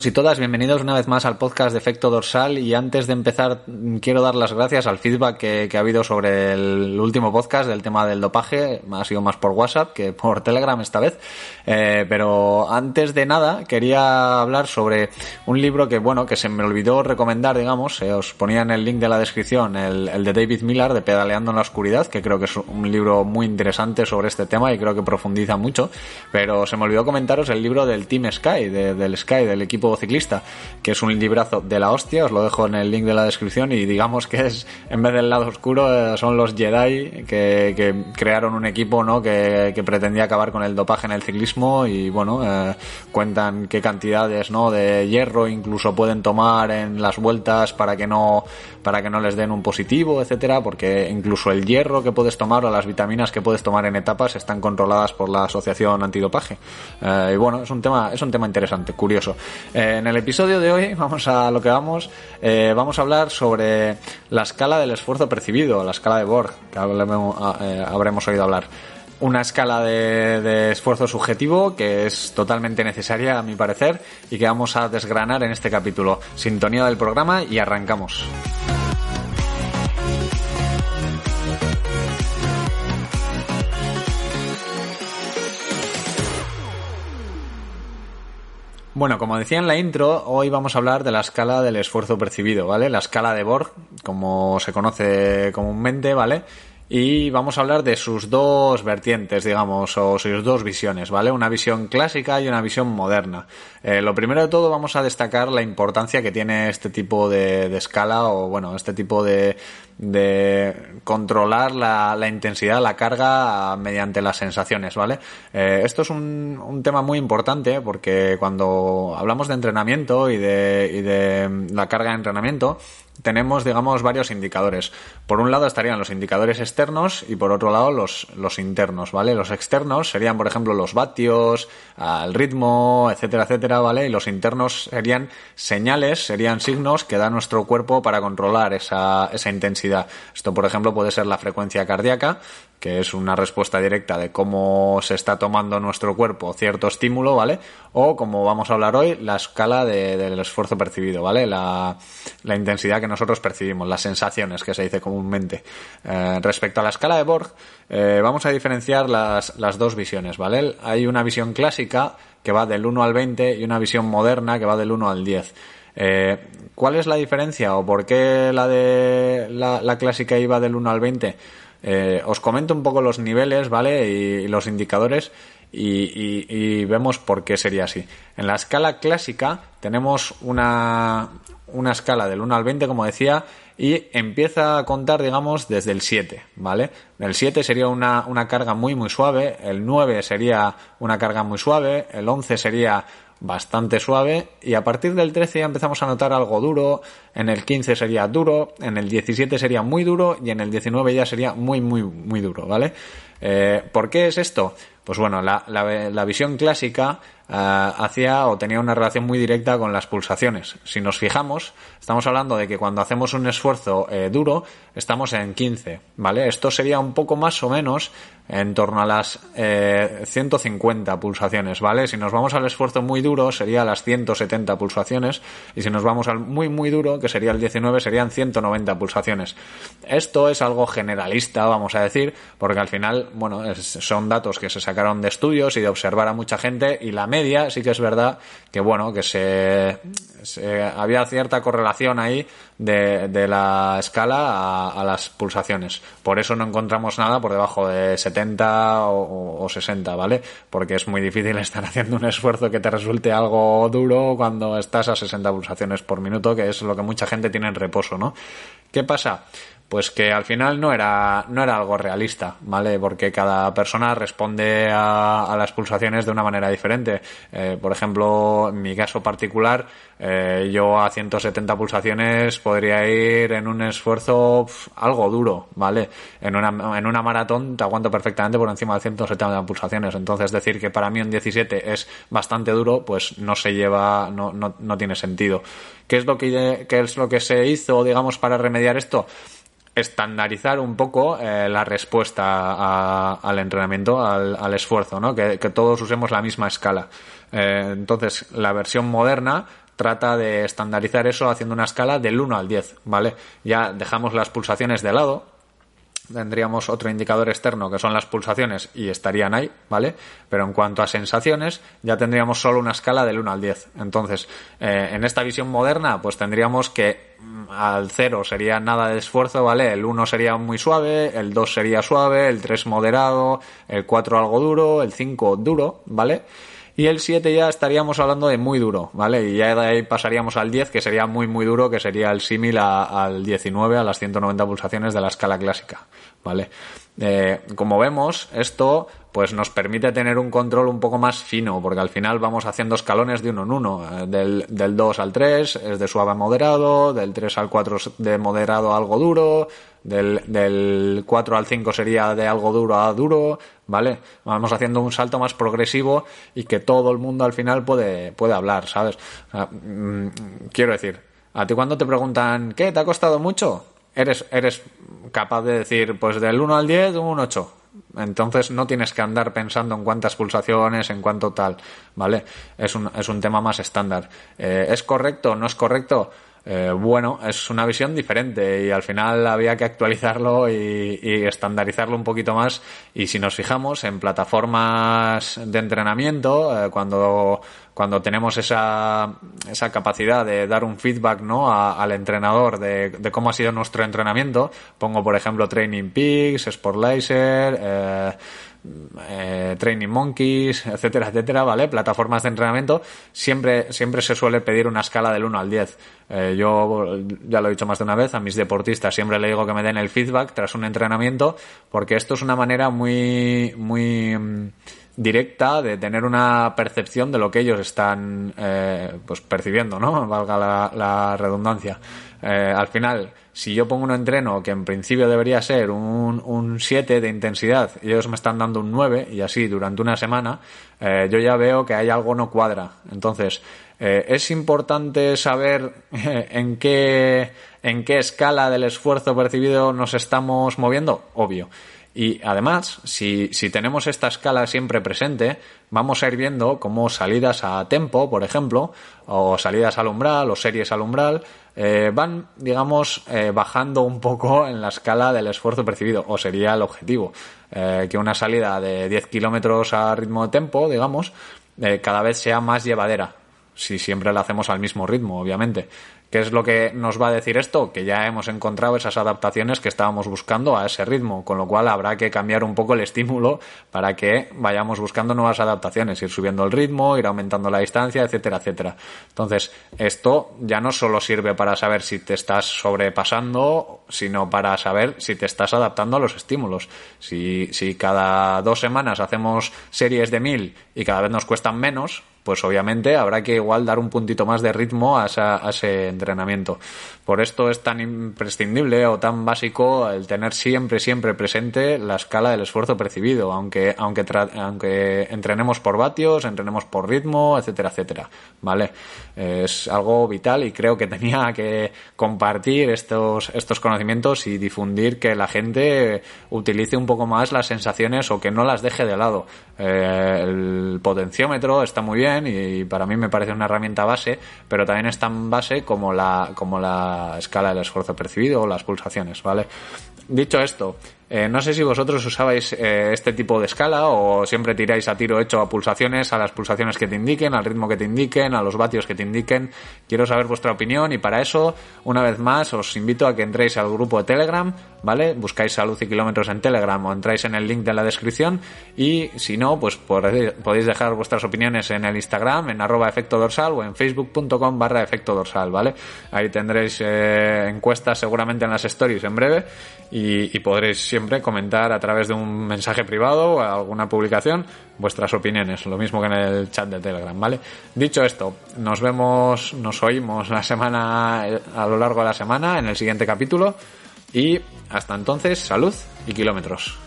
y todas, bienvenidos una vez más al podcast de Efecto Dorsal. Y antes de empezar quiero dar las gracias al feedback que, ha habido sobre el último podcast del tema del dopaje, ha sido más por WhatsApp que por Telegram esta vez, eh, pero antes de nada quería hablar sobre un libro que bueno, que se me olvidó recomendar, digamos, eh, os ponía en el link de la descripción el, de David Miller de Pedaleando en la Oscuridad, que creo que es un libro muy interesante sobre este tema y creo que profundiza mucho, pero se me olvidó comentaros el libro del Team Sky, del Sky, del equipo ciclista, que es un librazo de la hostia, os lo dejo en el link de la descripción y digamos que es, en vez del lado oscuro, eh, son los Jedi que, crearon un equipo ¿no? Que, pretendía acabar con el dopaje en el ciclismo y bueno, eh, cuentan qué cantidades ¿no? de hierro incluso pueden tomar en las vueltas para que no para que no les den un positivo, etcétera, porque incluso el hierro que puedes tomar o las vitaminas que puedes tomar en etapas están controladas por la asociación antidopaje. Eh, y bueno, es un tema, es un tema interesante, curioso. Eh, en el episodio de hoy vamos a lo que vamos, eh, vamos a hablar sobre la escala del esfuerzo percibido, la escala de Borg, que habremos oído hablar una escala de, de, esfuerzo subjetivo que es totalmente necesaria a mi parecer y que vamos a desgranar en este capítulo. Sintonía del programa y arrancamos. Bueno, como decía en la intro, hoy vamos a hablar de la escala del esfuerzo percibido, ¿vale? La escala de Borg, como se conoce comúnmente, ¿vale? Y vamos a hablar de sus dos vertientes, digamos, o sus dos visiones, ¿vale? Una visión clásica y una visión moderna. Eh, lo primero de todo vamos a destacar la importancia que tiene este tipo de, escala o, bueno, este tipo de, de controlar la, la, intensidad, la carga mediante las sensaciones, ¿vale? Eh, esto es un, un, tema muy importante porque cuando hablamos de entrenamiento y de, y de la carga de entrenamiento, tenemos, digamos, varios indicadores. Por un lado estarían los indicadores externos y por otro lado los, los internos, ¿vale? Los externos serían, por ejemplo, los vatios, el ritmo, etcétera, etcétera, ¿vale? Y los internos serían señales, serían signos que da nuestro cuerpo para controlar esa, esa intensidad. Esto, por ejemplo, puede ser la frecuencia cardíaca, que es una respuesta directa de cómo se está tomando nuestro cuerpo cierto estímulo, ¿vale? O, como vamos a hablar hoy, la escala del esfuerzo percibido, ¿vale? La, la, intensidad que nosotros percibimos, las sensaciones que se dice comúnmente. Eh, respecto a la escala de Borg, eh, vamos a diferenciar las, las dos visiones, ¿vale? Hay una visión clásica que va del 1 al 20 y una visión moderna que va del 1 al 10. Eh, ¿Cuál es la diferencia o por qué la de la, la clásica iba del 1 al 20? Eh, os comento un poco los niveles, ¿vale? Y, los indicadores y, vemos por qué sería así. En la escala clásica tenemos una, una escala del 1 al 20, como decía, y empieza a contar, digamos, desde el 7, ¿vale? El 7 sería una, una carga muy, muy suave, el 9 sería una carga muy suave, el 11 sería bastante suave y a partir del 13 ya empezamos a notar algo duro, en el 15 sería duro, en el 17 sería muy duro y en el 19 ya sería muy muy muy duro, ¿vale? Eh, ¿Por qué es esto? Pues bueno, la, la, la visión clásica eh, hacía o tenía una relación muy directa con las pulsaciones. Si nos fijamos, estamos hablando de que cuando hacemos un esfuerzo eh, duro, estamos en 15, ¿vale? Esto sería un poco más o menos en torno a las 150 eh, pulsaciones, ¿vale? Si nos vamos al esfuerzo muy duro, sería las 170 pulsaciones, y si nos vamos al muy, muy duro, que sería el 19, serían 190 pulsaciones. Esto es algo generalista, vamos a decir, porque al final, bueno, son datos que se sacaron de estudios y de observar a mucha gente, y la media sí que es verdad que, bueno, que se, había cierta correlación ahí de, de la escala a, las pulsaciones. Por eso no encontramos nada por debajo de 70 o, o, 60, ¿vale? Porque es muy difícil estar haciendo un esfuerzo que te resulte algo duro cuando estás a 60 pulsaciones por minuto, que es lo que mucha gente tiene en reposo, ¿no? ¿Qué pasa? Pues que al final no era, no era algo realista, ¿vale? Porque cada persona responde a, las pulsaciones de una manera diferente. Eh, por ejemplo, en mi caso particular, eh, yo a 170 pulsaciones podría ir en un esfuerzo algo duro, ¿vale? En una, en una maratón te aguanto perfectamente por encima de 170 pulsaciones. Entonces decir que para mí un 17 es bastante duro, pues no se lleva, no, no, no tiene sentido. ¿Qué es lo que, qué es lo que se hizo, digamos, para remediar esto? Estandarizar un poco eh, la respuesta al entrenamiento, al, esfuerzo, ¿no? Que, todos usemos la misma escala. Eh, entonces, la versión moderna trata de estandarizar eso haciendo una escala del 1 al 10, ¿vale? Ya dejamos las pulsaciones de lado, tendríamos otro indicador externo que son las pulsaciones y estarían ahí, ¿vale? Pero en cuanto a sensaciones, ya tendríamos solo una escala del 1 al 10. Entonces, eh, en esta visión moderna, pues tendríamos que mm, al 0 sería nada de esfuerzo, ¿vale? El 1 sería muy suave, el 2 sería suave, el 3 moderado, el 4 algo duro, el 5 duro, ¿vale? Y el 7 ya estaríamos hablando de muy duro, ¿vale? Y ya de ahí pasaríamos al 10, que sería muy, muy duro, que sería el símil al 19, a las 190 pulsaciones de la escala clásica, ¿vale? Eh, como vemos, esto pues nos permite tener un control un poco más fino, porque al final vamos haciendo escalones de uno en uno. Eh, del, del 2 al 3 es de suave a moderado, del 3 al 4 de moderado a algo duro, del, del 4 al 5 sería de algo duro a duro, ¿vale? Vamos haciendo un salto más progresivo y que todo el mundo al final puede, puede hablar, ¿sabes? Mm, quiero decir, a ti cuando te preguntan, ¿qué? ¿Te ha costado mucho? Eres, eres capaz de decir, pues del 1 al 10, un 8. Entonces no tienes que andar pensando en cuántas pulsaciones, en cuánto tal, ¿vale? Es un, es un tema más estándar. Eh, ¿Es correcto? ¿No es correcto? Eh, bueno, es una visión diferente y al final había que actualizarlo y, estandarizarlo un poquito más. Y si nos fijamos en plataformas de entrenamiento, eh, cuando, cuando tenemos esa, esa capacidad de dar un feedback ¿no? al entrenador de, cómo ha sido nuestro entrenamiento, pongo por ejemplo Training Peaks, Sportlaser, eh, eh, Training Monkeys, etcétera, etcétera, ¿vale? Plataformas de entrenamiento, siempre, siempre se suele pedir una escala del 1 al 10. Eh, yo ya lo he dicho más de una vez, a mis deportistas siempre le digo que me den el feedback tras un entrenamiento, porque esto es una manera muy, muy mm, directa de tener una percepción de lo que ellos están eh, pues percibiendo, ¿no? Valga la, redundancia. Al final, si yo pongo un entreno que en principio debería ser un, un 7 de intensidad ellos me están dando un 9 y así durante una semana, eh, yo ya veo que hay algo no cuadra. Entonces, eh, es importante saber en qué, en qué escala del esfuerzo percibido nos estamos moviendo, obvio. Y además, si, si tenemos esta escala siempre presente, vamos a ir viendo cómo salidas a tempo, por ejemplo, o salidas al umbral, o series al umbral, eh, van, digamos, eh, bajando un poco en la escala del esfuerzo percibido, o sería el objetivo, eh, que una salida de 10 kilómetros a ritmo de tempo, digamos, cada vez sea más llevadera, si siempre la hacemos al mismo ritmo, obviamente. ¿Qué es lo que nos va a decir esto? Que ya hemos encontrado esas adaptaciones que estábamos buscando a ese ritmo, con lo cual habrá que cambiar un poco el estímulo para que vayamos buscando nuevas adaptaciones, ir subiendo el ritmo, ir aumentando la distancia, etcétera, etcétera. Entonces, esto ya no solo sirve para saber si te estás sobrepasando, sino para saber si te estás adaptando a los estímulos. Si, si cada dos semanas hacemos series de mil y cada vez nos cuestan menos, pues obviamente habrá que igual dar un puntito más de ritmo a, ese entrenamiento. Por esto es tan imprescindible o tan básico el tener siempre, siempre presente la escala del esfuerzo percibido, aunque, aunque, aunque entrenemos por vatios, entrenemos por ritmo, etcétera, etcétera. ¿Vale? Es algo vital y creo que tenía que compartir estos, estos conocimientos y difundir que la gente utilice un poco más las sensaciones o que no las deje de lado. Eh, el potenciómetro está muy bien y, para mí me parece una herramienta base, pero también es tan base como la, como la escala del esfuerzo percibido o las pulsaciones, ¿vale? Dicho esto, eh, no sé si vosotros usabais eh, este tipo de escala o siempre tiráis a tiro hecho a pulsaciones, a las pulsaciones que te indiquen, al ritmo que te indiquen, a los vatios que te indiquen. Quiero saber vuestra opinión y para eso, una vez más, os invito a que entréis al grupo de Telegram, ¿vale? Buscáis salud y kilómetros en Telegram o entráis en el link de la descripción y si no, pues podéis dejar vuestras opiniones en el Instagram, en arroba efecto dorsal o en facebook.com barra efecto dorsal, ¿vale? Ahí tendréis eh, encuestas seguramente en las stories en breve y, y podréis siempre comentar a través de un mensaje privado o alguna publicación vuestras opiniones, lo mismo que en el chat de Telegram, ¿vale? Dicho esto, nos vemos, nos oímos la semana a lo largo de la semana en el siguiente capítulo y hasta entonces, salud y kilómetros.